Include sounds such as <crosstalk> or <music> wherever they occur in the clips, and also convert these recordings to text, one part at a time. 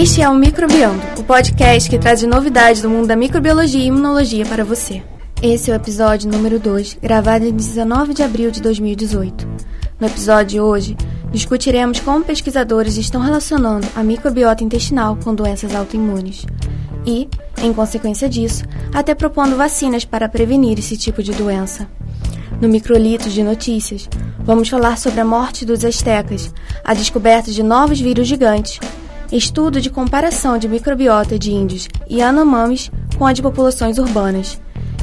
Este é o Microbiando, o podcast que traz novidades do mundo da microbiologia e imunologia para você. Esse é o episódio número 2, gravado em 19 de abril de 2018. No episódio de hoje, discutiremos como pesquisadores estão relacionando a microbiota intestinal com doenças autoimunes e, em consequência disso, até propondo vacinas para prevenir esse tipo de doença. No Microlitos de Notícias, vamos falar sobre a morte dos astecas, a descoberta de novos vírus gigantes estudo de comparação de microbiota de índios e anomames com a de populações urbanas,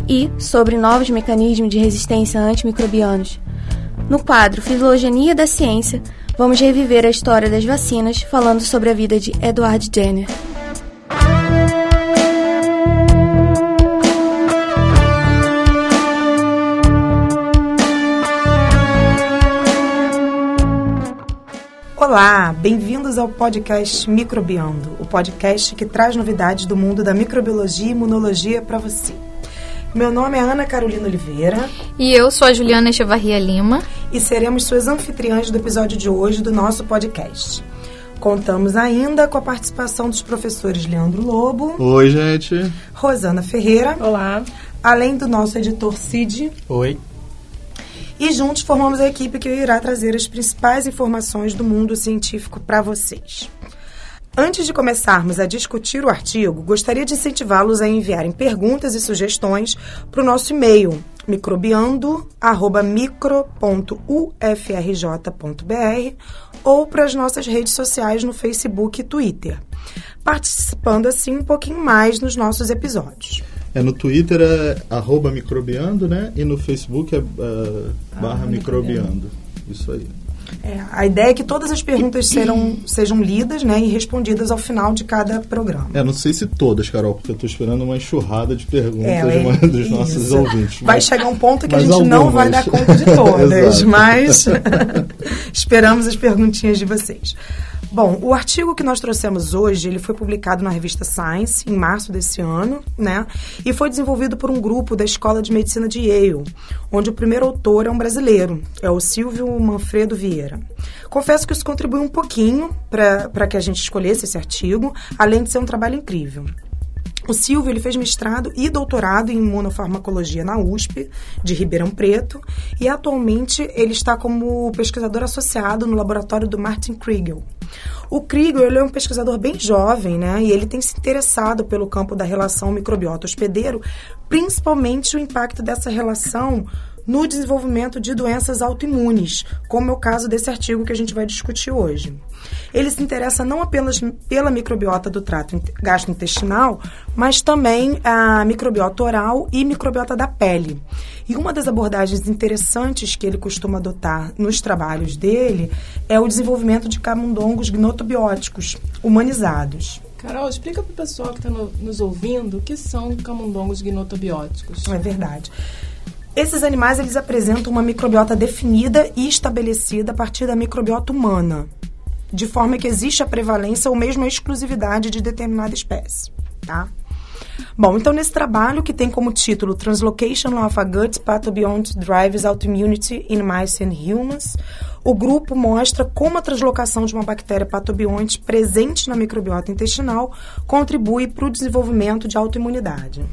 e sobre novos mecanismos de resistência antimicrobianos. No quadro Filogenia da Ciência, vamos reviver a história das vacinas falando sobre a vida de Edward Jenner. Olá, bem-vindos ao podcast Microbiando, o podcast que traz novidades do mundo da microbiologia e imunologia para você. Meu nome é Ana Carolina Oliveira. E eu sou a Juliana Echevarria Lima. E seremos suas anfitriãs do episódio de hoje do nosso podcast. Contamos ainda com a participação dos professores Leandro Lobo. Oi, gente. Rosana Ferreira. Olá. Além do nosso editor Cid. Oi e juntos formamos a equipe que irá trazer as principais informações do mundo científico para vocês. Antes de começarmos a discutir o artigo, gostaria de incentivá-los a enviarem perguntas e sugestões para o nosso e-mail microbiando@micro.ufrj.br ou para as nossas redes sociais no Facebook e Twitter, participando assim um pouquinho mais nos nossos episódios. É, no Twitter é arroba microbiando, né? E no Facebook é uh, barra ah, microbiando. Isso aí. É, a ideia é que todas as perguntas serão, sejam lidas né, e respondidas ao final de cada programa. É, não sei se todas, Carol, porque eu estou esperando uma enxurrada de perguntas é, uma, dos isso. nossos ouvintes. Vai chegar um ponto que a gente algumas. não vai dar conta de <laughs> todas, mas <laughs> esperamos as perguntinhas de vocês. Bom, o artigo que nós trouxemos hoje, ele foi publicado na revista Science em março desse ano, né? E foi desenvolvido por um grupo da Escola de Medicina de Yale, onde o primeiro autor é um brasileiro, é o Silvio Manfredo Vieira. Confesso que isso contribui um pouquinho para que a gente escolhesse esse artigo, além de ser um trabalho incrível. O Silvio ele fez mestrado e doutorado em imunofarmacologia na USP, de Ribeirão Preto, e atualmente ele está como pesquisador associado no laboratório do Martin Kriegel. O Kriegel ele é um pesquisador bem jovem, né? E ele tem se interessado pelo campo da relação microbiota hospedeiro, principalmente o impacto dessa relação no desenvolvimento de doenças autoimunes, como é o caso desse artigo que a gente vai discutir hoje. Ele se interessa não apenas pela microbiota do trato gastrointestinal, mas também a microbiota oral e microbiota da pele. E uma das abordagens interessantes que ele costuma adotar nos trabalhos dele é o desenvolvimento de camundongos gnotobióticos humanizados. Carol, explica para o pessoal que está no, nos ouvindo o que são camundongos gnotobióticos. É verdade. Esses animais eles apresentam uma microbiota definida e estabelecida a partir da microbiota humana, de forma que existe a prevalência ou mesmo a exclusividade de determinada espécie, tá? Bom, então nesse trabalho que tem como título Translocation of a Gut Pathobiont Drives Autoimmunity in Mice and Humans, o grupo mostra como a translocação de uma bactéria patobionte presente na microbiota intestinal contribui para o desenvolvimento de autoimunidade.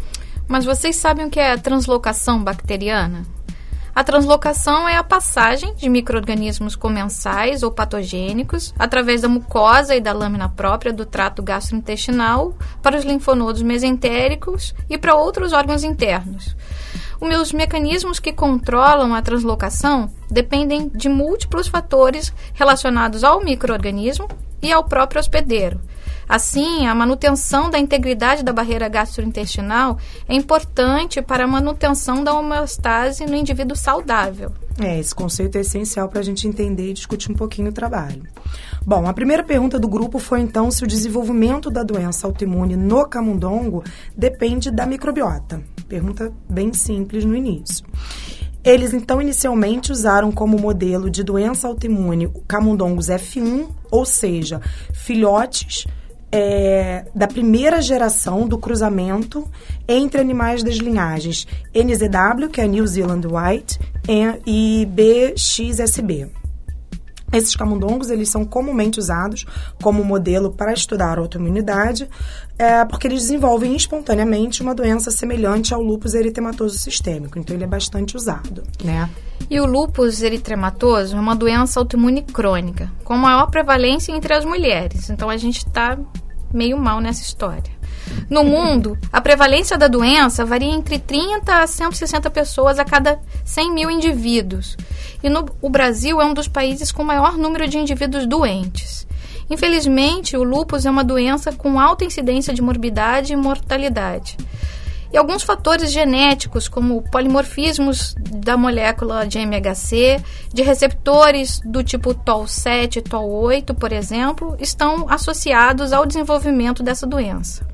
Mas vocês sabem o que é translocação bacteriana? A translocação é a passagem de micro-organismos comensais ou patogênicos através da mucosa e da lâmina própria do trato gastrointestinal para os linfonodos mesentéricos e para outros órgãos internos. Os mecanismos que controlam a translocação dependem de múltiplos fatores relacionados ao microorganismo e ao próprio hospedeiro, Assim, a manutenção da integridade da barreira gastrointestinal é importante para a manutenção da homeostase no indivíduo saudável. É, esse conceito é essencial para a gente entender e discutir um pouquinho o trabalho. Bom, a primeira pergunta do grupo foi então se o desenvolvimento da doença autoimune no camundongo depende da microbiota. Pergunta bem simples no início. Eles então inicialmente usaram como modelo de doença autoimune camundongos F1, ou seja, filhotes é, da primeira geração do cruzamento entre animais das linhagens NZW, que é New Zealand White, e BXSB. Esses camundongos, eles são comumente usados como modelo para estudar autoimunidade, é, porque eles desenvolvem espontaneamente uma doença semelhante ao lúpus eritematoso sistêmico. Então, ele é bastante usado, né? E o lúpus eritematoso é uma doença autoimune crônica, com maior prevalência entre as mulheres. Então, a gente está meio mal nessa história. No mundo, a prevalência da doença varia entre 30 a 160 pessoas a cada 100 mil indivíduos. E no, o Brasil é um dos países com maior número de indivíduos doentes. Infelizmente, o lúpus é uma doença com alta incidência de morbidade e mortalidade. E alguns fatores genéticos, como polimorfismos da molécula de MHC, de receptores do tipo TOL7 e TOL8, por exemplo, estão associados ao desenvolvimento dessa doença.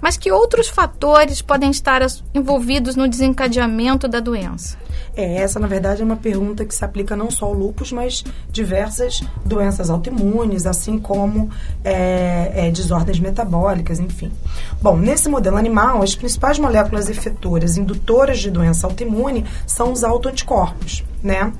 Mas que outros fatores podem estar envolvidos no desencadeamento da doença? É, essa, na verdade, é uma pergunta que se aplica não só ao lúpus, mas diversas doenças autoimunes, assim como é, é, desordens metabólicas, enfim. Bom, nesse modelo animal, as principais moléculas efetoras indutoras de doença autoimune são os autoanticorpos, né?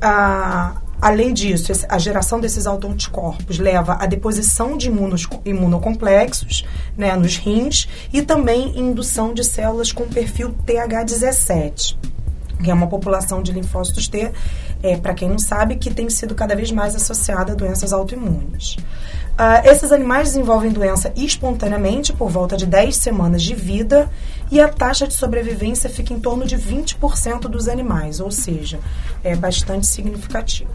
Ah, Além disso, a geração desses autoanticorpos leva à deposição de imunos, imunocomplexos né, nos rins e também indução de células com perfil TH17, que é uma população de linfócitos T, é, para quem não sabe, que tem sido cada vez mais associada a doenças autoimunes. Uh, esses animais desenvolvem doença espontaneamente por volta de 10 semanas de vida e a taxa de sobrevivência fica em torno de 20% dos animais, ou seja, é bastante significativo.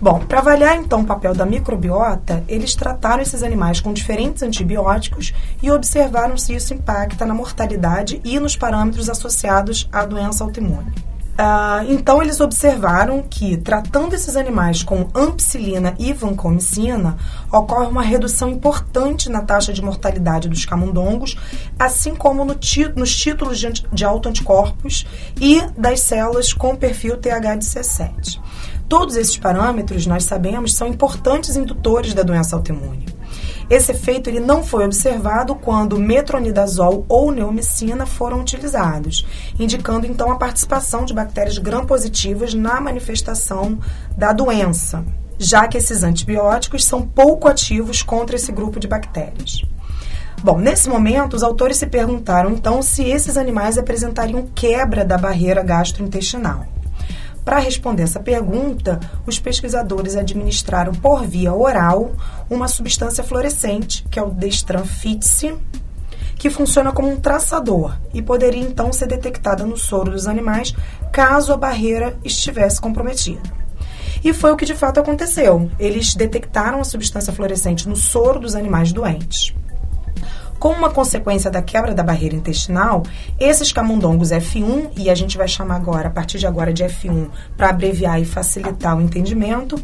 Bom, para avaliar então o papel da microbiota, eles trataram esses animais com diferentes antibióticos e observaram se isso impacta na mortalidade e nos parâmetros associados à doença autoimune. Uh, então, eles observaram que, tratando esses animais com ampicilina e vancomicina, ocorre uma redução importante na taxa de mortalidade dos camundongos, assim como no nos títulos de, de autoanticorpos e das células com perfil TH17. Todos esses parâmetros, nós sabemos, são importantes indutores da doença autoimune. Esse efeito ele não foi observado quando metronidazol ou neomicina foram utilizados, indicando então a participação de bactérias gram-positivas na manifestação da doença, já que esses antibióticos são pouco ativos contra esse grupo de bactérias. Bom, nesse momento, os autores se perguntaram então se esses animais apresentariam quebra da barreira gastrointestinal. Para responder essa pergunta, os pesquisadores administraram por via oral uma substância fluorescente, que é o destranfitse, que funciona como um traçador e poderia então ser detectada no soro dos animais caso a barreira estivesse comprometida. E foi o que de fato aconteceu. Eles detectaram a substância fluorescente no soro dos animais doentes. Como uma consequência da quebra da barreira intestinal, esses camundongos F1, e a gente vai chamar agora, a partir de agora, de F1, para abreviar e facilitar o entendimento,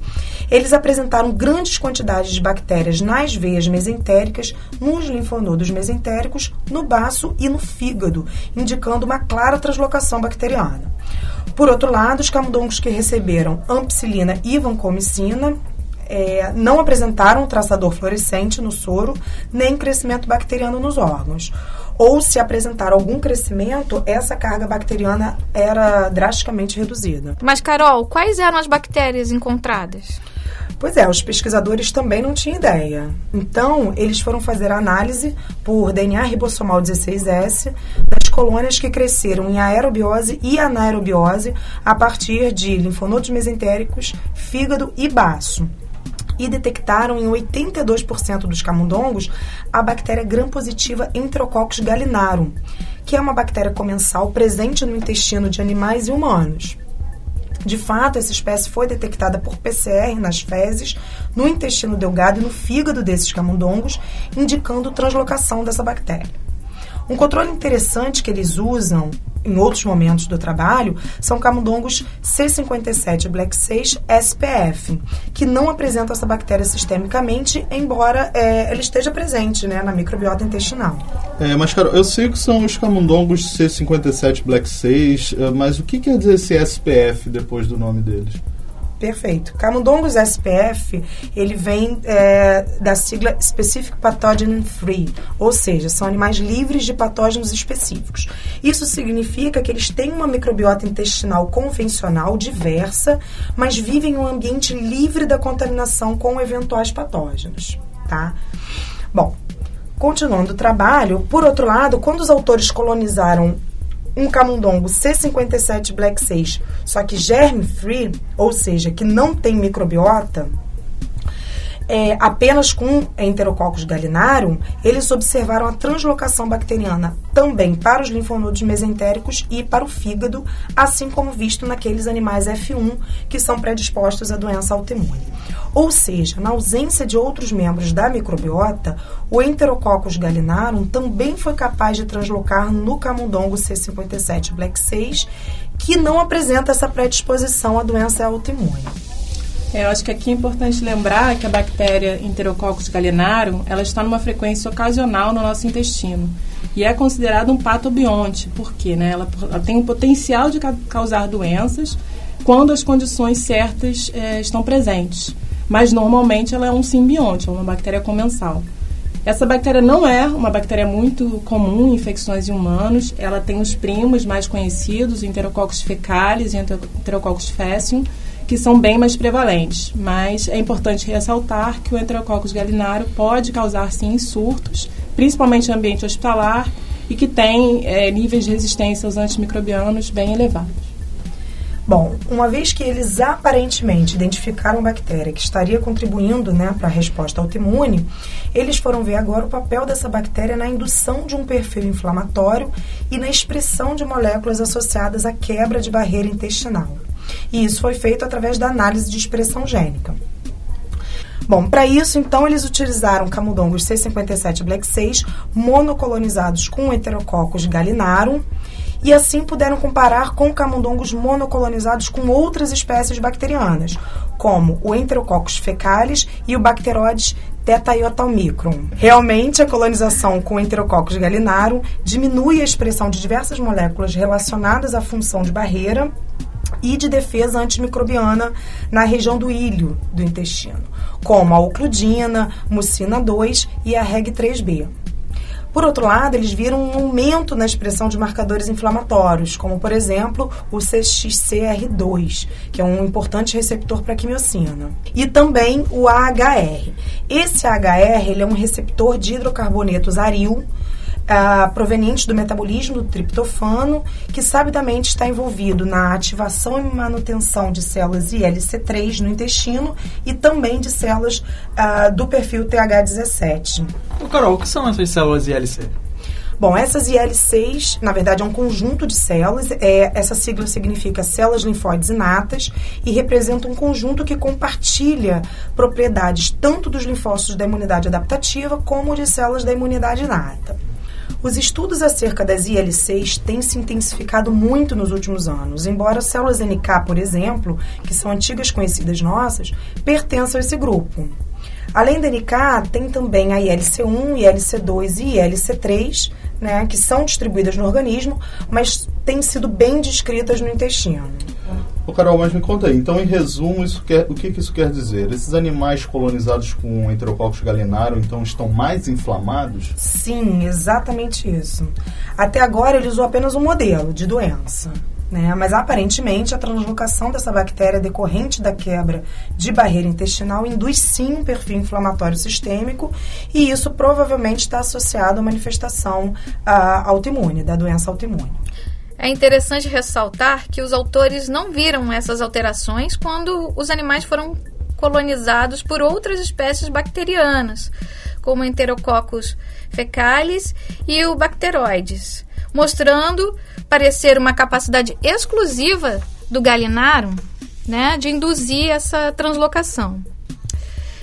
eles apresentaram grandes quantidades de bactérias nas veias mesentéricas, nos linfonodos mesentéricos, no baço e no fígado, indicando uma clara translocação bacteriana. Por outro lado, os camundongos que receberam ampicilina e vancomicina, é, não apresentaram traçador fluorescente no soro, nem crescimento bacteriano nos órgãos. Ou se apresentar algum crescimento, essa carga bacteriana era drasticamente reduzida. Mas, Carol, quais eram as bactérias encontradas? Pois é, os pesquisadores também não tinham ideia. Então, eles foram fazer análise por DNA ribossomal 16S das colônias que cresceram em aerobiose e anaerobiose a partir de linfonodos mesentéricos, fígado e baço e detectaram em 82% dos camundongos a bactéria gram-positiva Enterococcus gallinarum, que é uma bactéria comensal presente no intestino de animais e humanos. De fato, essa espécie foi detectada por PCR nas fezes, no intestino delgado e no fígado desses camundongos, indicando translocação dessa bactéria. Um controle interessante que eles usam em outros momentos do trabalho são camundongos C57 Black 6 SPF, que não apresentam essa bactéria sistemicamente, embora é, ela esteja presente né, na microbiota intestinal. É, mas, cara, eu sei que são os camundongos C57 Black 6, é, mas o que quer dizer esse SPF depois do nome deles? Perfeito. Camundongos SPF, ele vem é, da sigla Specific Pathogen Free, ou seja, são animais livres de patógenos específicos. Isso significa que eles têm uma microbiota intestinal convencional, diversa, mas vivem em um ambiente livre da contaminação com eventuais patógenos, tá? Bom, continuando o trabalho, por outro lado, quando os autores colonizaram um camundongo C57 Black 6, só que germ free, ou seja, que não tem microbiota, é, apenas com Enterococcus gallinarum, eles observaram a translocação bacteriana também para os linfonodos mesentéricos e para o fígado, assim como visto naqueles animais F1 que são predispostos à doença autoimune. Ou seja, na ausência de outros membros da microbiota, o Enterococcus gallinarum também foi capaz de translocar no camundongo C57 Black 6, que não apresenta essa predisposição à doença autoimune. É, eu acho que aqui é importante lembrar que a bactéria Enterococcus gallinarum, ela está numa frequência ocasional no nosso intestino e é considerada um patobionte, porque né, ela, ela tem o potencial de ca causar doenças quando as condições certas é, estão presentes. Mas normalmente ela é um simbionte, é uma bactéria comensal. Essa bactéria não é uma bactéria muito comum em infecções em humanos. Ela tem os primos mais conhecidos, Enterococcus fecalis e Enterococcus faecium, que são bem mais prevalentes. Mas é importante ressaltar que o Enterococcus gallinarum pode causar, sim, surtos, principalmente em ambiente hospitalar, e que tem é, níveis de resistência aos antimicrobianos bem elevados. Bom, uma vez que eles aparentemente identificaram bactéria que estaria contribuindo né, para a resposta autoimune, eles foram ver agora o papel dessa bactéria na indução de um perfil inflamatório e na expressão de moléculas associadas à quebra de barreira intestinal. E isso foi feito através da análise de expressão gênica. Bom, para isso, então, eles utilizaram camundongos C57 Black 6 monocolonizados com Heterococcus gallinarum e assim puderam comparar com camundongos monocolonizados com outras espécies bacterianas, como o Enterococcus fecalis e o Bacteroides tetaiotalmicron. Realmente, a colonização com Enterococcus gallinarum diminui a expressão de diversas moléculas relacionadas à função de barreira e de defesa antimicrobiana na região do ilho do intestino, como a ocludina, mucina 2 e a REG3B. Por outro lado, eles viram um aumento na expressão de marcadores inflamatórios, como, por exemplo, o CXCR2, que é um importante receptor para quimiocina, e também o AHR. Esse AHR ele é um receptor de hidrocarbonetos aril, uh, provenientes do metabolismo do triptofano, que sabidamente está envolvido na ativação e manutenção de células ILC3 no intestino e também de células uh, do perfil TH17. Ô Carol, o que são essas células ILC? Bom, essas IL6, na verdade, é um conjunto de células. É, essa sigla significa células linfóides inatas e representa um conjunto que compartilha propriedades tanto dos linfócitos da imunidade adaptativa como de células da imunidade inata. Os estudos acerca das IL6 têm se intensificado muito nos últimos anos, embora células NK, por exemplo, que são antigas conhecidas nossas, pertençam a esse grupo. Além da NK, tem também a ILC1, ILC2 e ILC3, né, que são distribuídas no organismo, mas têm sido bem descritas no intestino. Ô Carol, mas me conta aí, então em resumo, isso quer, o que, que isso quer dizer? Esses animais colonizados com Enterococcus gallinarum, então, estão mais inflamados? Sim, exatamente isso. Até agora ele usou apenas um modelo de doença. Né? Mas aparentemente a translocação dessa bactéria decorrente da quebra de barreira intestinal induz sim um perfil inflamatório sistêmico e isso provavelmente está associado à manifestação uh, autoimune, da doença autoimune. É interessante ressaltar que os autores não viram essas alterações quando os animais foram colonizados por outras espécies bacterianas, como Enterococcus fecalis e o Bacteroides, mostrando parecer uma capacidade exclusiva do Gallinarum né, de induzir essa translocação.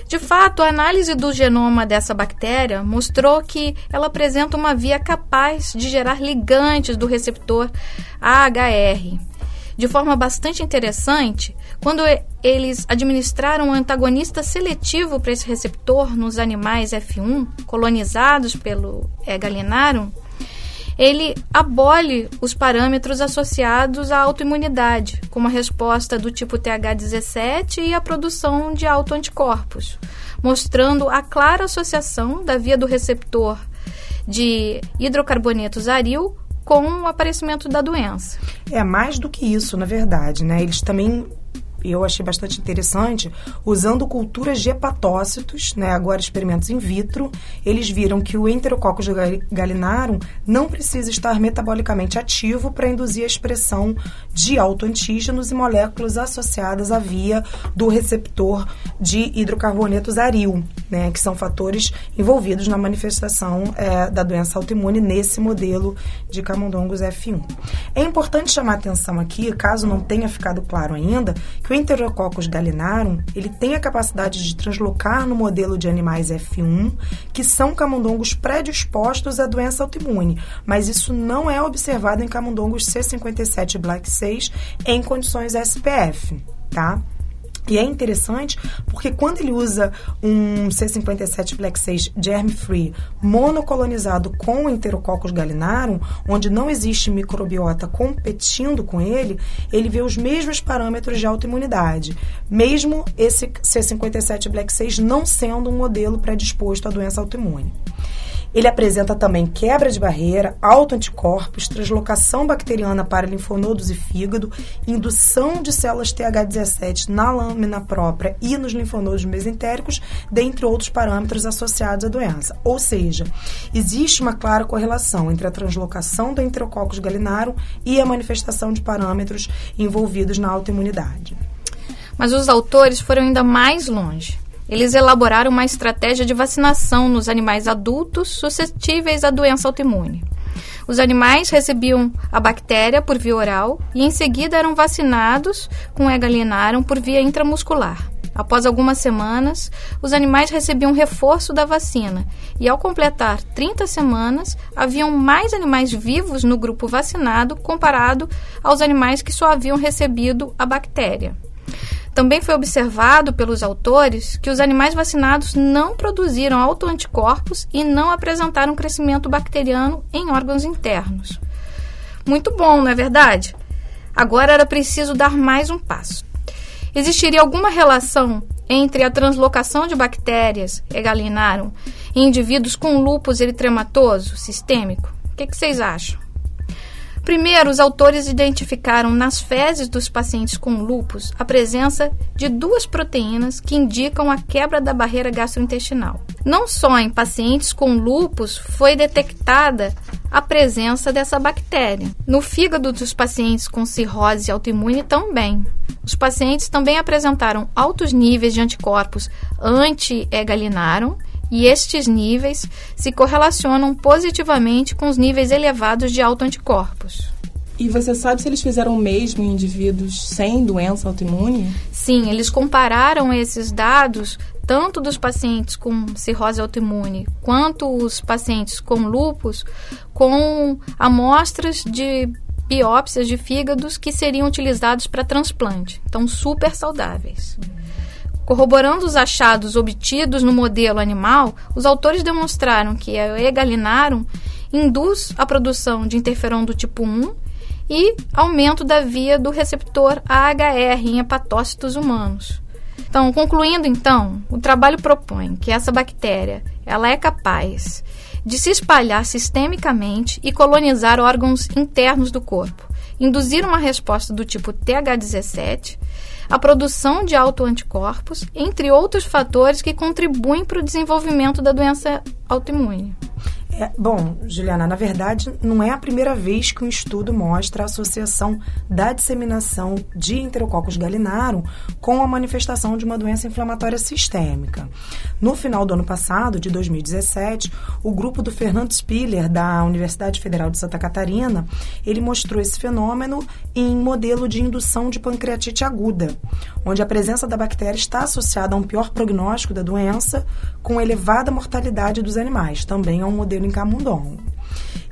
De fato, a análise do genoma dessa bactéria mostrou que ela apresenta uma via capaz de gerar ligantes do receptor AHR. De forma bastante interessante, quando eles administraram um antagonista seletivo para esse receptor nos animais F1 colonizados pelo é, Galinarum, ele abole os parâmetros associados à autoimunidade, como a resposta do tipo TH17 e a produção de autoanticorpos, mostrando a clara associação da via do receptor de hidrocarbonetos aril com o aparecimento da doença. É mais do que isso, na verdade, né? Eles também eu achei bastante interessante, usando culturas de hepatócitos, né, agora experimentos in vitro, eles viram que o Enterococcus galinarum não precisa estar metabolicamente ativo para induzir a expressão de autoantígenos e moléculas associadas à via do receptor de hidrocarbonetos aril, né, que são fatores envolvidos na manifestação é, da doença autoimune nesse modelo de camundongos F1. É importante chamar atenção aqui, caso não tenha ficado claro ainda, que o Enterococcus galinarum, ele tem a capacidade de translocar no modelo de animais F1, que são camundongos predispostos à doença autoimune, mas isso não é observado em camundongos C57 Black 6 em condições SPF, tá? E é interessante porque quando ele usa um C57 Black 6 germ-free monocolonizado com Enterococcus galinarum, onde não existe microbiota competindo com ele, ele vê os mesmos parâmetros de autoimunidade, mesmo esse C57 Black 6 não sendo um modelo predisposto à doença autoimune. Ele apresenta também quebra de barreira, autoanticorpos, translocação bacteriana para linfonodos e fígado, indução de células TH17 na lâmina própria e nos linfonodos mesentéricos, dentre outros parâmetros associados à doença. Ou seja, existe uma clara correlação entre a translocação do Enterococcus galinarum e a manifestação de parâmetros envolvidos na autoimunidade. Mas os autores foram ainda mais longe. Eles elaboraram uma estratégia de vacinação nos animais adultos suscetíveis à doença autoimune. Os animais recebiam a bactéria por via oral e em seguida eram vacinados com egalinaram por via intramuscular. Após algumas semanas, os animais recebiam reforço da vacina e, ao completar 30 semanas, haviam mais animais vivos no grupo vacinado comparado aos animais que só haviam recebido a bactéria. Também foi observado pelos autores que os animais vacinados não produziram autoanticorpos e não apresentaram crescimento bacteriano em órgãos internos. Muito bom, não é verdade? Agora era preciso dar mais um passo. Existiria alguma relação entre a translocação de bactérias egalinaram em indivíduos com lúpus eritematoso sistêmico? O que, que vocês acham? Primeiro, os autores identificaram nas fezes dos pacientes com lúpus a presença de duas proteínas que indicam a quebra da barreira gastrointestinal. Não só em pacientes com lúpus foi detectada a presença dessa bactéria. No fígado dos pacientes com cirrose autoimune também. Os pacientes também apresentaram altos níveis de anticorpos anti-egalinaram e estes níveis se correlacionam positivamente com os níveis elevados de autoanticorpos. E você sabe se eles fizeram o mesmo em indivíduos sem doença autoimune? Sim, eles compararam esses dados tanto dos pacientes com cirrose autoimune quanto os pacientes com lúpus com amostras de biópsias de fígados que seriam utilizados para transplante. Então, super saudáveis. Corroborando os achados obtidos no modelo animal, os autores demonstraram que a egalinarum induz a produção de interferon do tipo 1 e aumento da via do receptor AHR em hepatócitos humanos. Então, concluindo então, o trabalho propõe que essa bactéria, ela é capaz de se espalhar sistemicamente e colonizar órgãos internos do corpo, induzir uma resposta do tipo TH17 a produção de autoanticorpos, entre outros fatores que contribuem para o desenvolvimento da doença autoimune. É, bom, Juliana, na verdade, não é a primeira vez que um estudo mostra a associação da disseminação de Enterococcus galinarum com a manifestação de uma doença inflamatória sistêmica. No final do ano passado, de 2017, o grupo do Fernando Spiller, da Universidade Federal de Santa Catarina, ele mostrou esse fenômeno em modelo de indução de pancreatite aguda, onde a presença da bactéria está associada a um pior prognóstico da doença, com elevada mortalidade dos animais, também é um modelo em camundongo.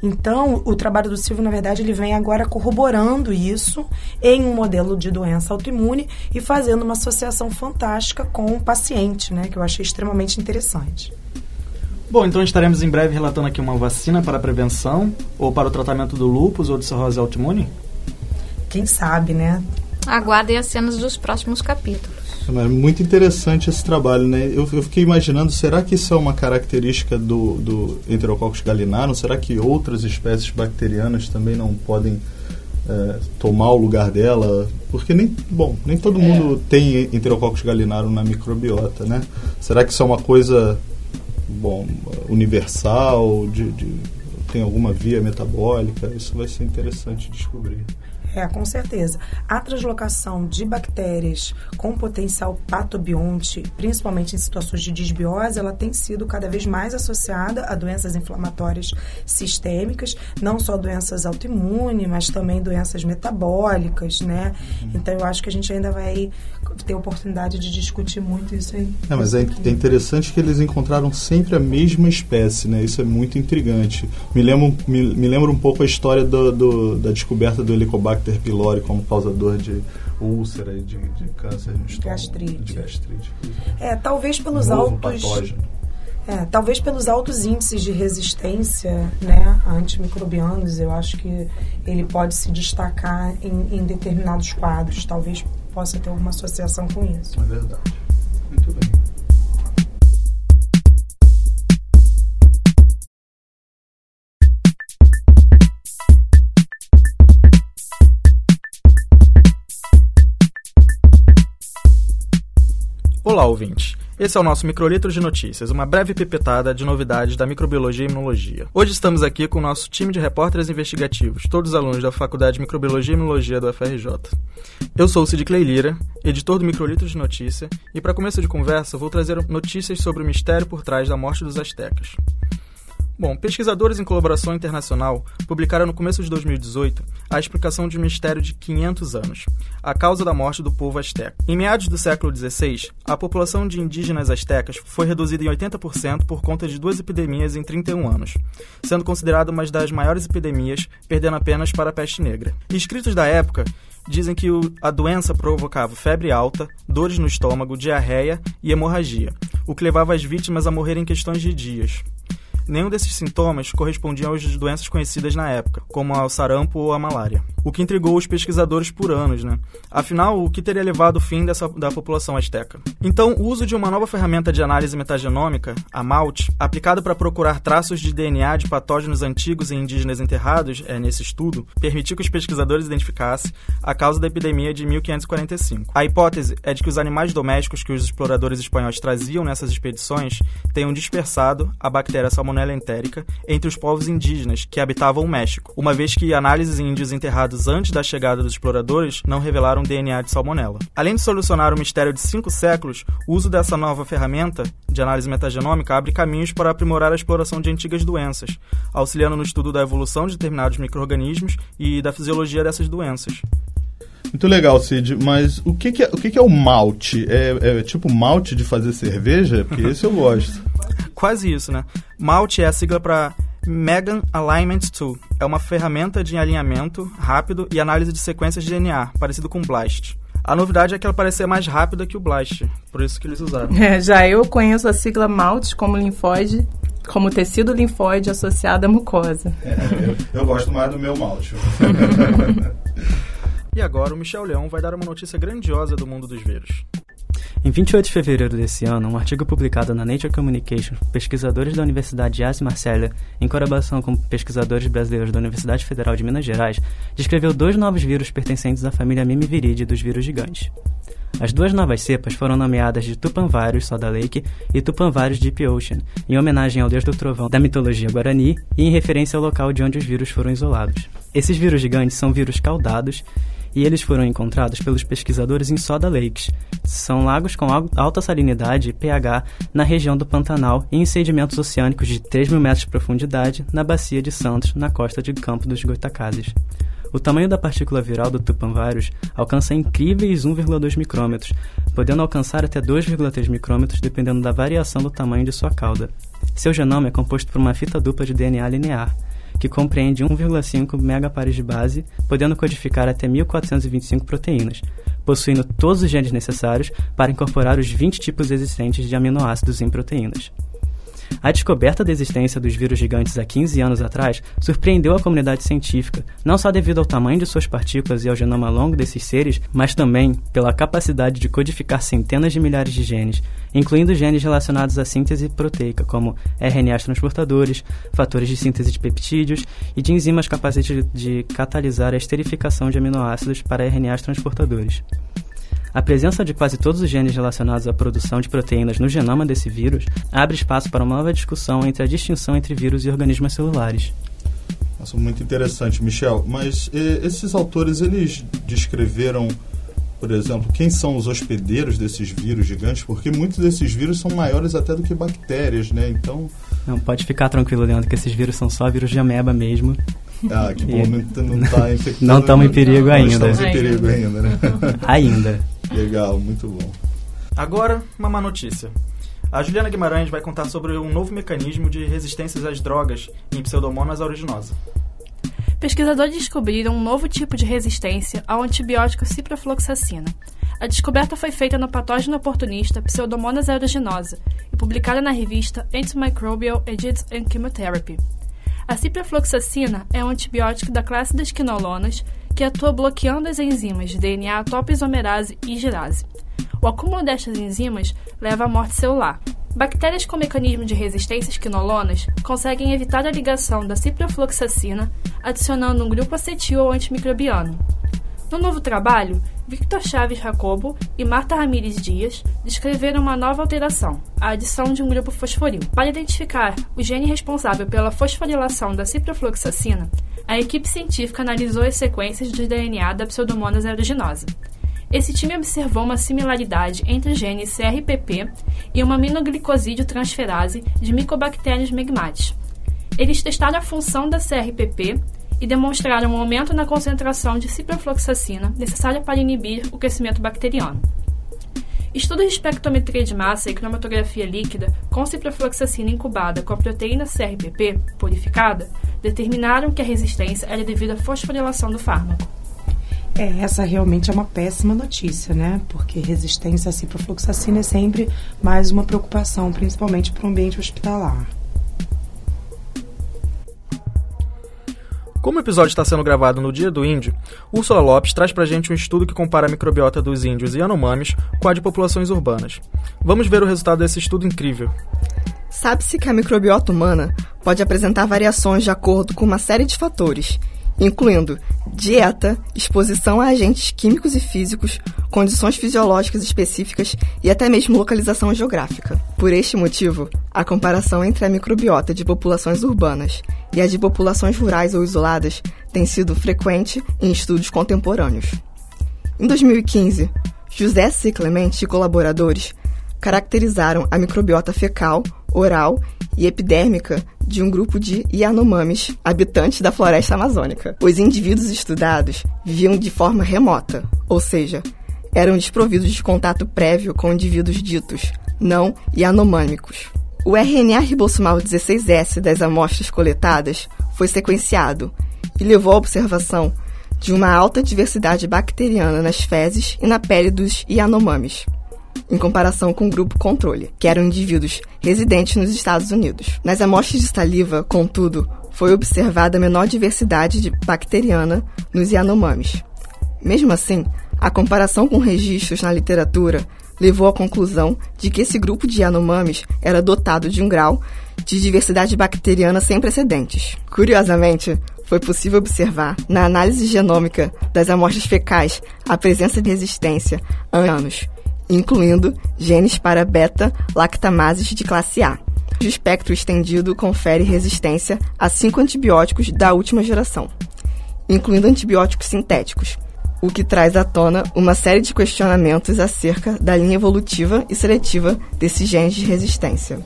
Então, o trabalho do Silvio, na verdade, ele vem agora corroborando isso em um modelo de doença autoimune e fazendo uma associação fantástica com o paciente, né, que eu achei extremamente interessante. Bom, então estaremos em breve relatando aqui uma vacina para a prevenção ou para o tratamento do lúpus ou de cirrose autoimune? Quem sabe, né? Aguardem as cenas dos próximos capítulos. É muito interessante esse trabalho, né? Eu, eu, fiquei imaginando, será que isso é uma característica do, do Enterococcus galinarum? Será que outras espécies bacterianas também não podem é, tomar o lugar dela? Porque nem, bom, nem todo é. mundo tem Enterococcus galinarum na microbiota, né? Será que isso é uma coisa, bom, universal, de, de tem alguma via metabólica? Isso vai ser interessante descobrir. É, com certeza. A translocação de bactérias com potencial patobionte, principalmente em situações de disbiose, ela tem sido cada vez mais associada a doenças inflamatórias sistêmicas, não só doenças autoimunes, mas também doenças metabólicas, né? Uhum. Então eu acho que a gente ainda vai ter oportunidade de discutir muito isso aí. É, mas é, é interessante que eles encontraram sempre a mesma espécie, né? Isso é muito intrigante. Me lembro, me, me lembro um pouco a história do, do, da descoberta do Helicobacter pylori como causador de úlcera e de, de câncer no estômago. Gastrite. De gastrite. É, talvez pelos um altos... Patógeno. É, talvez pelos altos índices de resistência né, a antimicrobianos, eu acho que ele pode se destacar em, em determinados quadros. Talvez possa ter alguma associação com isso. É verdade. Muito bem. Olá, ouvinte. Esse é o nosso Microlitro de Notícias, uma breve pipetada de novidades da microbiologia e imunologia. Hoje estamos aqui com o nosso time de repórteres investigativos, todos alunos da Faculdade de Microbiologia e Imunologia do FRJ. Eu sou o Cid Clay Lira, editor do Microlitro de Notícia, e para começo de conversa vou trazer notícias sobre o mistério por trás da morte dos astecas. Bom, pesquisadores em colaboração internacional publicaram no começo de 2018 a explicação de um mistério de 500 anos, a causa da morte do povo asteca. Em meados do século XVI, a população de indígenas astecas foi reduzida em 80% por conta de duas epidemias em 31 anos, sendo considerada uma das maiores epidemias, perdendo apenas para a peste negra. Escritos da época dizem que a doença provocava febre alta, dores no estômago, diarreia e hemorragia, o que levava as vítimas a morrer em questões de dias. Nenhum desses sintomas correspondiam às doenças conhecidas na época, como ao sarampo ou a malária. O que intrigou os pesquisadores por anos, né? Afinal, o que teria levado ao fim dessa, da população asteca? Então, o uso de uma nova ferramenta de análise metagenômica, a MALT, aplicada para procurar traços de DNA de patógenos antigos em indígenas enterrados, é, nesse estudo, permitiu que os pesquisadores identificassem a causa da epidemia de 1545. A hipótese é de que os animais domésticos que os exploradores espanhóis traziam nessas expedições tenham dispersado a bactéria salmonella entérica entre os povos indígenas que habitavam o México, uma vez que análises em índios enterrados antes da chegada dos exploradores não revelaram DNA de salmonela. Além de solucionar o mistério de cinco séculos, o uso dessa nova ferramenta de análise metagenômica abre caminhos para aprimorar a exploração de antigas doenças, auxiliando no estudo da evolução de determinados microrganismos e da fisiologia dessas doenças. Muito legal, Cid. Mas o que, que é, o que, que é o malte? É, é, tipo malte de fazer cerveja? Porque <laughs> esse eu gosto. Quase isso, né? Malte é a sigla para Megan Alignment Tool. É uma ferramenta de alinhamento rápido e análise de sequências de DNA, parecido com Blast. A novidade é que ela parece ser mais rápida que o Blast, por isso que eles usaram. É, já eu conheço a sigla MALT como linfóide, como tecido linfóide associado à mucosa. É, eu, eu gosto mais do meu malte. <laughs> e agora o Michel Leão vai dar uma notícia grandiosa do mundo dos vírus. Em 28 de fevereiro desse ano, um artigo publicado na Nature Communication por pesquisadores da Universidade de Ars Marcella, em colaboração com pesquisadores brasileiros da Universidade Federal de Minas Gerais, descreveu dois novos vírus pertencentes à família Mimiviridae dos vírus gigantes. As duas novas cepas foram nomeadas de Tupãvirus Soda Lake e Tupãvirus Deep Ocean, em homenagem ao deus do trovão da mitologia guarani e em referência ao local de onde os vírus foram isolados. Esses vírus gigantes são vírus caudados e eles foram encontrados pelos pesquisadores em Soda Lakes. São lagos com alta salinidade e pH na região do Pantanal e em sedimentos oceânicos de 3 mil metros de profundidade na bacia de Santos, na costa de Campo dos Goitacazes. O tamanho da partícula viral do Tupãvirus alcança incríveis 1,2 micrômetros, podendo alcançar até 2,3 micrômetros dependendo da variação do tamanho de sua cauda. Seu genoma é composto por uma fita dupla de DNA linear, que compreende 1,5 megapares de base, podendo codificar até 1425 proteínas, possuindo todos os genes necessários para incorporar os 20 tipos existentes de aminoácidos em proteínas. A descoberta da existência dos vírus gigantes há 15 anos atrás surpreendeu a comunidade científica, não só devido ao tamanho de suas partículas e ao genoma longo desses seres, mas também pela capacidade de codificar centenas de milhares de genes, incluindo genes relacionados à síntese proteica, como RNAs transportadores, fatores de síntese de peptídeos e de enzimas capazes de, de catalisar a esterificação de aminoácidos para RNAs transportadores. A presença de quase todos os genes relacionados à produção de proteínas no genoma desse vírus abre espaço para uma nova discussão entre a distinção entre vírus e organismos celulares. Nossa, muito interessante, Michel. Mas esses autores, eles descreveram, por exemplo, quem são os hospedeiros desses vírus gigantes? Porque muitos desses vírus são maiores até do que bactérias, né? Então... Não, pode ficar tranquilo, Leandro, que esses vírus são só vírus de ameba mesmo. Ah, que bom, não está <laughs> infectando. Não estamos em perigo não, ainda. Não estamos em perigo ainda, né? <laughs> ainda. Legal, muito bom. Agora, uma má notícia. A Juliana Guimarães vai contar sobre um novo mecanismo de resistências às drogas em Pseudomonas aeruginosa. Pesquisadores descobriram um novo tipo de resistência ao antibiótico ciprofloxacina. A descoberta foi feita no patógeno oportunista Pseudomonas aeruginosa e publicada na revista Antimicrobial Agents and Chemotherapy. A ciprofloxacina é um antibiótico da classe das quinolonas que atua bloqueando as enzimas DNA topoisomerase e girase. O acúmulo destas enzimas leva à morte celular. Bactérias com mecanismo de resistência às quinolonas conseguem evitar a ligação da ciprofloxacina adicionando um grupo acetil ao antimicrobiano. No novo trabalho, Victor Chaves Jacobo e Marta Ramírez Dias descreveram uma nova alteração, a adição de um grupo fosforil. Para identificar o gene responsável pela fosforilação da ciprofloxacina, a equipe científica analisou as sequências de DNA da Pseudomonas aeruginosa. Esse time observou uma similaridade entre o gene CRPP e uma aminoglicosídeo transferase de Mycobacterium megmatis. Eles testaram a função da CRPP e demonstraram um aumento na concentração de ciprofloxacina necessária para inibir o crescimento bacteriano. Estudos de espectrometria de massa e cromatografia líquida com ciprofloxacina incubada com a proteína CRPP purificada determinaram que a resistência era devido à fosforilação do fármaco. É, essa realmente é uma péssima notícia, né? Porque resistência à ciprofloxacina é sempre mais uma preocupação, principalmente para o ambiente hospitalar. Como o episódio está sendo gravado no dia do índio, Úrsula Lopes traz pra gente um estudo que compara a microbiota dos índios e anomames com a de populações urbanas. Vamos ver o resultado desse estudo incrível. Sabe-se que a microbiota humana pode apresentar variações de acordo com uma série de fatores, incluindo dieta, exposição a agentes químicos e físicos, condições fisiológicas específicas e até mesmo localização geográfica. Por este motivo, a comparação entre a microbiota de populações urbanas e a de populações rurais ou isoladas tem sido frequente em estudos contemporâneos. Em 2015, José C. Clemente e colaboradores caracterizaram a microbiota fecal, oral e epidérmica de um grupo de Yanomamis, habitantes da floresta amazônica. Os indivíduos estudados viviam de forma remota, ou seja, eram desprovidos de contato prévio com indivíduos ditos não yanomâmicos. O RNA ribossomal 16S das amostras coletadas foi sequenciado e levou à observação de uma alta diversidade bacteriana nas fezes e na pele dos Yanomamis em comparação com o grupo controle, que eram indivíduos residentes nos Estados Unidos. Nas amostras de saliva, contudo, foi observada menor diversidade de bacteriana nos Yanomamis. Mesmo assim, a comparação com registros na literatura levou à conclusão de que esse grupo de Yanomamis era dotado de um grau de diversidade bacteriana sem precedentes. Curiosamente, foi possível observar, na análise genômica das amostras fecais, a presença de resistência a anos, incluindo genes para beta-lactamases de classe A. O espectro estendido confere resistência a cinco antibióticos da última geração, incluindo antibióticos sintéticos, o que traz à tona uma série de questionamentos acerca da linha evolutiva e seletiva desses genes de resistência.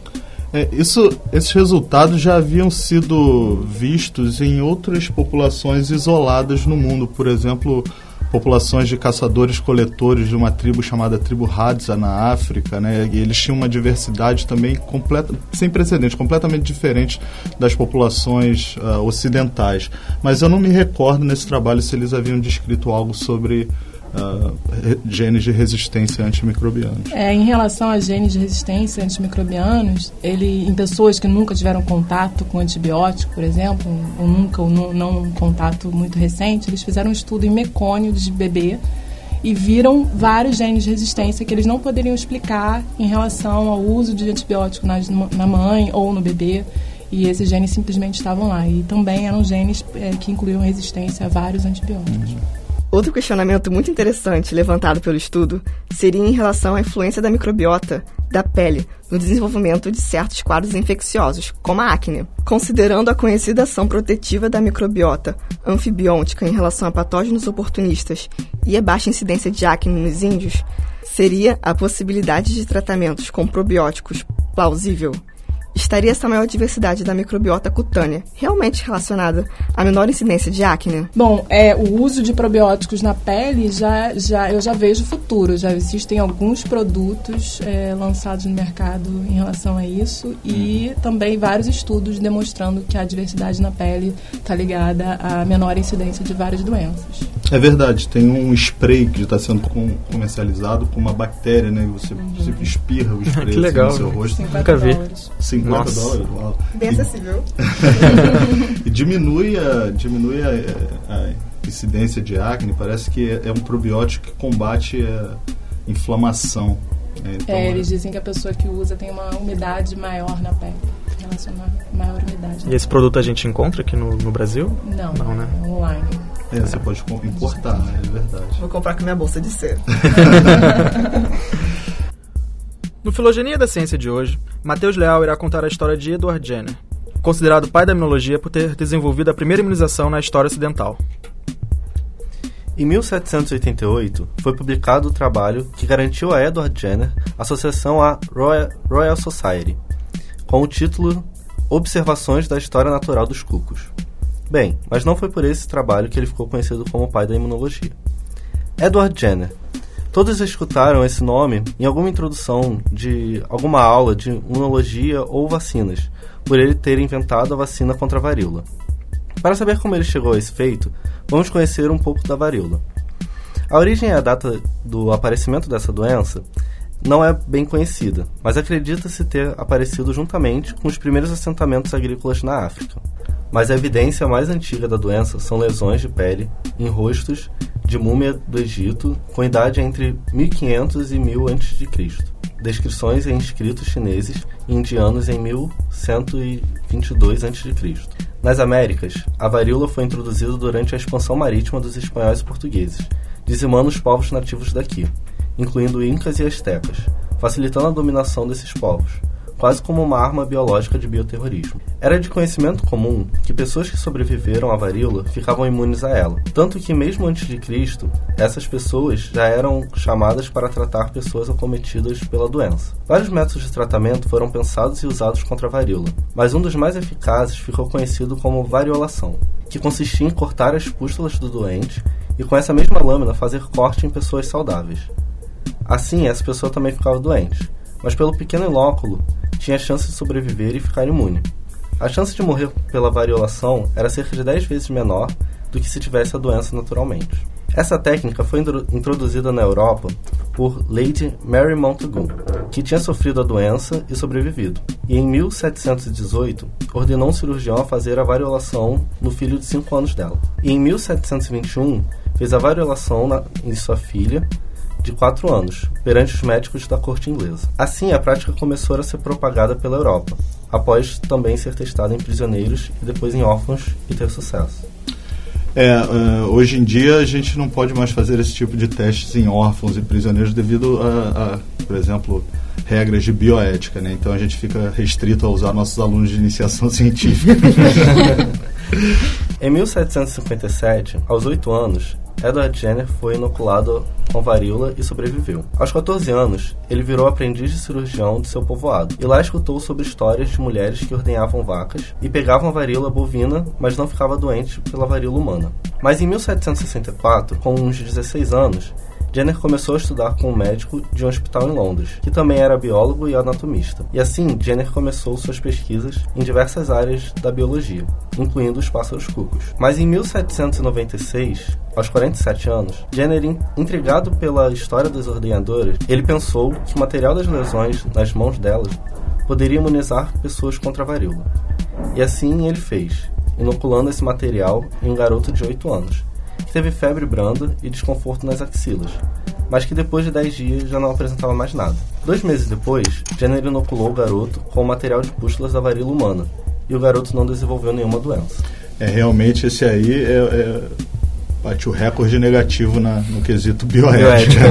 É, isso, esses resultados já haviam sido vistos em outras populações isoladas no mundo, por exemplo, populações de caçadores-coletores de uma tribo chamada tribo Hadza na África, né? E eles tinham uma diversidade também completa, sem precedentes, completamente diferente das populações uh, ocidentais. Mas eu não me recordo nesse trabalho se eles haviam descrito algo sobre uh, genes de resistência antimicrobianos. É, em relação a genes de resistência antimicrobianos, ele, em pessoas que nunca tiveram contato com antibiótico, por exemplo, ou nunca, ou não, não um contato muito recente, eles fizeram um estudo em mecônio de bebê e viram vários genes de resistência que eles não poderiam explicar em relação ao uso de antibiótico na, na mãe ou no bebê. E esses genes simplesmente estavam lá. E também eram genes é, que incluíam resistência a vários antibióticos. Uhum. Outro questionamento muito interessante levantado pelo estudo seria em relação à influência da microbiota da pele no desenvolvimento de certos quadros infecciosos, como a acne. Considerando a conhecida ação protetiva da microbiota anfibiótica em relação a patógenos oportunistas e a baixa incidência de acne nos índios, seria a possibilidade de tratamentos com probióticos plausível? Estaria essa maior diversidade da microbiota cutânea realmente relacionada à menor incidência de acne? Bom, é, o uso de probióticos na pele já, já eu já vejo futuro. Já existem alguns produtos é, lançados no mercado em relação a isso e também vários estudos demonstrando que a diversidade na pele está ligada à menor incidência de várias doenças. É verdade, tem um spray que está sendo comercializado com uma bactéria, né? Você, uhum. você espirra o <laughs> spray que legal, assim no seu rosto. Nunca vi. 50 Nossa. dólares. Uau. Bem acessível. <laughs> e diminui a, diminui a, a, incidência de acne. Parece que é, é um probiótico que combate a inflamação. Né? Então, é, eles dizem que a pessoa que usa tem uma umidade maior na pele. Relacionada maior umidade. E esse produto a gente encontra aqui no, no Brasil? Não, não né? É online. É, você pode importar, né? é verdade. Vou comprar com minha bolsa de cera. <laughs> No Filogenia da Ciência de hoje, Matheus Leal irá contar a história de Edward Jenner, considerado pai da imunologia por ter desenvolvido a primeira imunização na história ocidental. Em 1788, foi publicado o trabalho que garantiu a Edward Jenner associação à Royal, Royal Society, com o título Observações da História Natural dos Cucos. Bem, mas não foi por esse trabalho que ele ficou conhecido como pai da imunologia. Edward Jenner Todos escutaram esse nome em alguma introdução de alguma aula de imunologia ou vacinas, por ele ter inventado a vacina contra a varíola. Para saber como ele chegou a esse feito, vamos conhecer um pouco da varíola. A origem e a data do aparecimento dessa doença não é bem conhecida, mas acredita-se ter aparecido juntamente com os primeiros assentamentos agrícolas na África. Mas a evidência mais antiga da doença são lesões de pele em rostos de múmia do Egito com idade entre 1500 e 1000 a.C. Descrições em escritos chineses e indianos em 1122 a.C. Nas Américas, a varíola foi introduzida durante a expansão marítima dos espanhóis e portugueses, dizimando os povos nativos daqui, incluindo incas e astecas, facilitando a dominação desses povos quase como uma arma biológica de bioterrorismo. Era de conhecimento comum que pessoas que sobreviveram à varíola ficavam imunes a ela, tanto que mesmo antes de Cristo, essas pessoas já eram chamadas para tratar pessoas acometidas pela doença. Vários métodos de tratamento foram pensados e usados contra a varíola, mas um dos mais eficazes ficou conhecido como variolação, que consistia em cortar as pústulas do doente e com essa mesma lâmina fazer corte em pessoas saudáveis. Assim, essa pessoa também ficava doente, mas pelo pequeno inóculo tinha chance de sobreviver e ficar imune. A chance de morrer pela variolação era cerca de 10 vezes menor do que se tivesse a doença naturalmente. Essa técnica foi introduzida na Europa por Lady Mary Montagu, que tinha sofrido a doença e sobrevivido. E em 1718, ordenou um cirurgião a fazer a variolação no filho de 5 anos dela. E em 1721, fez a variolação na, em sua filha, de quatro anos, perante os médicos da corte inglesa. Assim, a prática começou a ser propagada pela Europa, após também ser testada em prisioneiros e depois em órfãos e ter sucesso. É, uh, hoje em dia a gente não pode mais fazer esse tipo de testes em órfãos e prisioneiros devido a, a por exemplo, regras de bioética, né? Então a gente fica restrito a usar nossos alunos de iniciação <laughs> científica. <laughs> em 1757, aos oito anos, Edward Jenner foi inoculado com varíola e sobreviveu. Aos 14 anos, ele virou aprendiz de cirurgião de seu povoado e lá escutou sobre histórias de mulheres que ordenhavam vacas e pegavam a varíola bovina, mas não ficava doente pela varíola humana. Mas em 1764, com uns 16 anos, Jenner começou a estudar com um médico de um hospital em Londres, que também era biólogo e anatomista. E assim, Jenner começou suas pesquisas em diversas áreas da biologia, incluindo os pássaros cucos. Mas em 1796, aos 47 anos, Jenner, intrigado pela história das ordenhadoras, ele pensou que o material das lesões nas mãos delas poderia imunizar pessoas contra a varíola. E assim ele fez, inoculando esse material em um garoto de 8 anos, que teve febre branda e desconforto nas axilas, mas que depois de 10 dias já não apresentava mais nada. Dois meses depois, Jenner inoculou o garoto com o material de pústulas da varíola humana, e o garoto não desenvolveu nenhuma doença. É, realmente esse aí é, é bate o recorde negativo na, no quesito bioético. <laughs>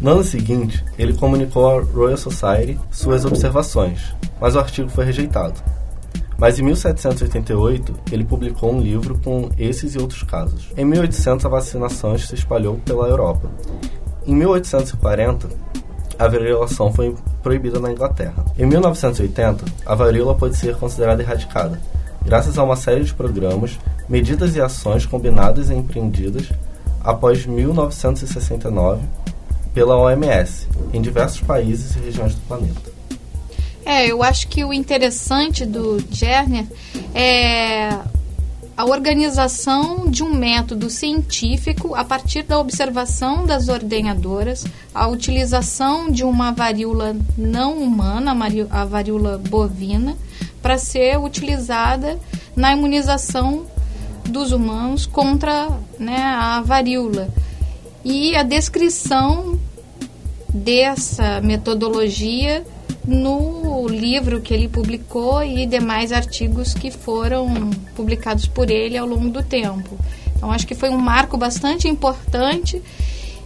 no ano seguinte, ele comunicou à Royal Society suas observações, mas o artigo foi rejeitado. Mas em 1788, ele publicou um livro com esses e outros casos. Em 1800, a vacinação se espalhou pela Europa. Em 1840, a variolação foi proibida na Inglaterra. Em 1980, a varíola pode ser considerada erradicada, graças a uma série de programas, medidas e ações combinadas e empreendidas após 1969 pela OMS em diversos países e regiões do planeta. É, eu acho que o interessante do Jerner é a organização de um método científico a partir da observação das ordenhadoras, a utilização de uma varíola não humana, a varíola bovina, para ser utilizada na imunização dos humanos contra né, a varíola. E a descrição dessa metodologia no livro que ele publicou e demais artigos que foram publicados por ele ao longo do tempo. Então, acho que foi um marco bastante importante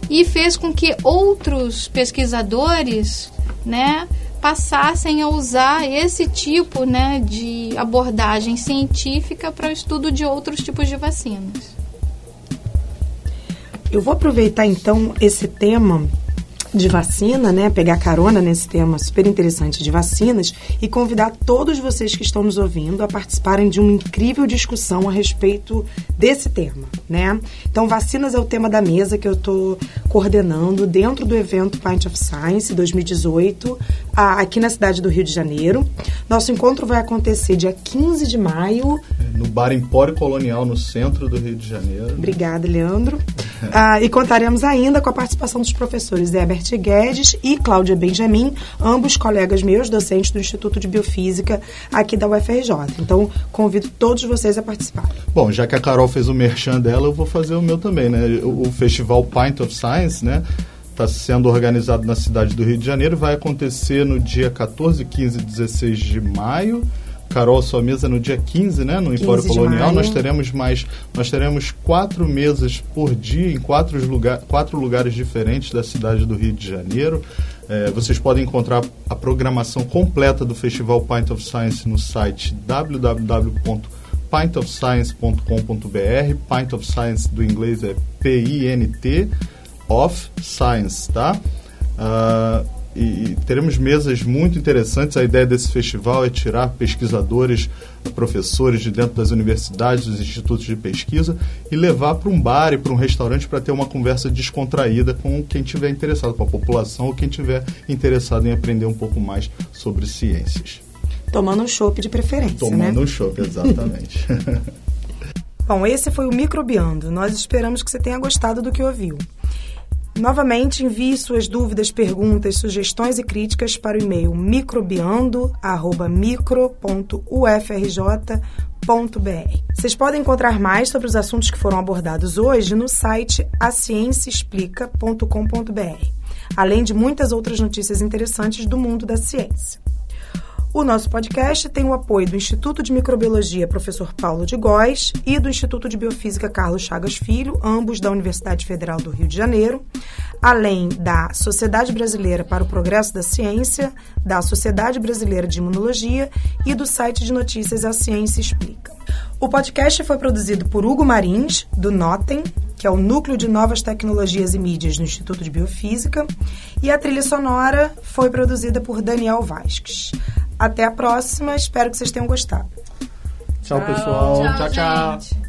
e fez com que outros pesquisadores, né, passassem a usar esse tipo, né, de abordagem científica para o estudo de outros tipos de vacinas. Eu vou aproveitar então esse tema de vacina, né, pegar carona nesse tema super interessante de vacinas e convidar todos vocês que estão nos ouvindo a participarem de uma incrível discussão a respeito desse tema, né? Então, vacinas é o tema da mesa que eu estou coordenando dentro do evento Pint of Science 2018, aqui na cidade do Rio de Janeiro. Nosso encontro vai acontecer dia 15 de maio. No Bar Empório Colonial, no centro do Rio de Janeiro. Obrigada, Leandro. <laughs> ah, e contaremos ainda com a participação dos professores Herbert Guedes e Cláudia Benjamin, ambos colegas meus, docentes do Instituto de Biofísica aqui da UFRJ. Então, convido todos vocês a participar. Bom, já que a Carol fez o merchan dela, eu vou fazer o meu também, né? O, festival Pint of Science, né? está sendo organizado na cidade do Rio de Janeiro, vai acontecer no dia 14, 15 e 16 de maio. Carol, sua mesa no dia 15, né, no Empório Colonial. Nós teremos mais, nós teremos quatro mesas por dia em quatro, lugar, quatro lugares diferentes da cidade do Rio de Janeiro. É, vocês podem encontrar a programação completa do Festival Pint of Science no site www.pintofscience.com.br. Pint of Science do inglês é P-I-N-T of Science, tá? Uh, e, e, teremos mesas muito interessantes. A ideia desse festival é tirar pesquisadores, professores de dentro das universidades, dos institutos de pesquisa e levar para um bar e para um restaurante para ter uma conversa descontraída com quem tiver interessado, com a população ou quem tiver interessado em aprender um pouco mais sobre ciências. Tomando um chopp de preferência, Tomando né? um chopp, exatamente. <laughs> Bom, esse foi o Microbiando. Nós esperamos que você tenha gostado do que ouviu. Novamente, envie suas dúvidas, perguntas, sugestões e críticas para o e-mail microbiando@micro.ufrj.br. Vocês podem encontrar mais sobre os assuntos que foram abordados hoje no site acienciaexplica.com.br, além de muitas outras notícias interessantes do mundo da ciência. O nosso podcast tem o apoio do Instituto de Microbiologia Professor Paulo de Góes e do Instituto de Biofísica Carlos Chagas Filho, ambos da Universidade Federal do Rio de Janeiro, além da Sociedade Brasileira para o Progresso da Ciência, da Sociedade Brasileira de Imunologia e do site de notícias A Ciência Explica. O podcast foi produzido por Hugo Marins, do Notem, que é o Núcleo de Novas Tecnologias e Mídias no Instituto de Biofísica, e a trilha sonora foi produzida por Daniel Vasques. Até a próxima, espero que vocês tenham gostado. Tchau, pessoal. Tchau, tchau. tchau.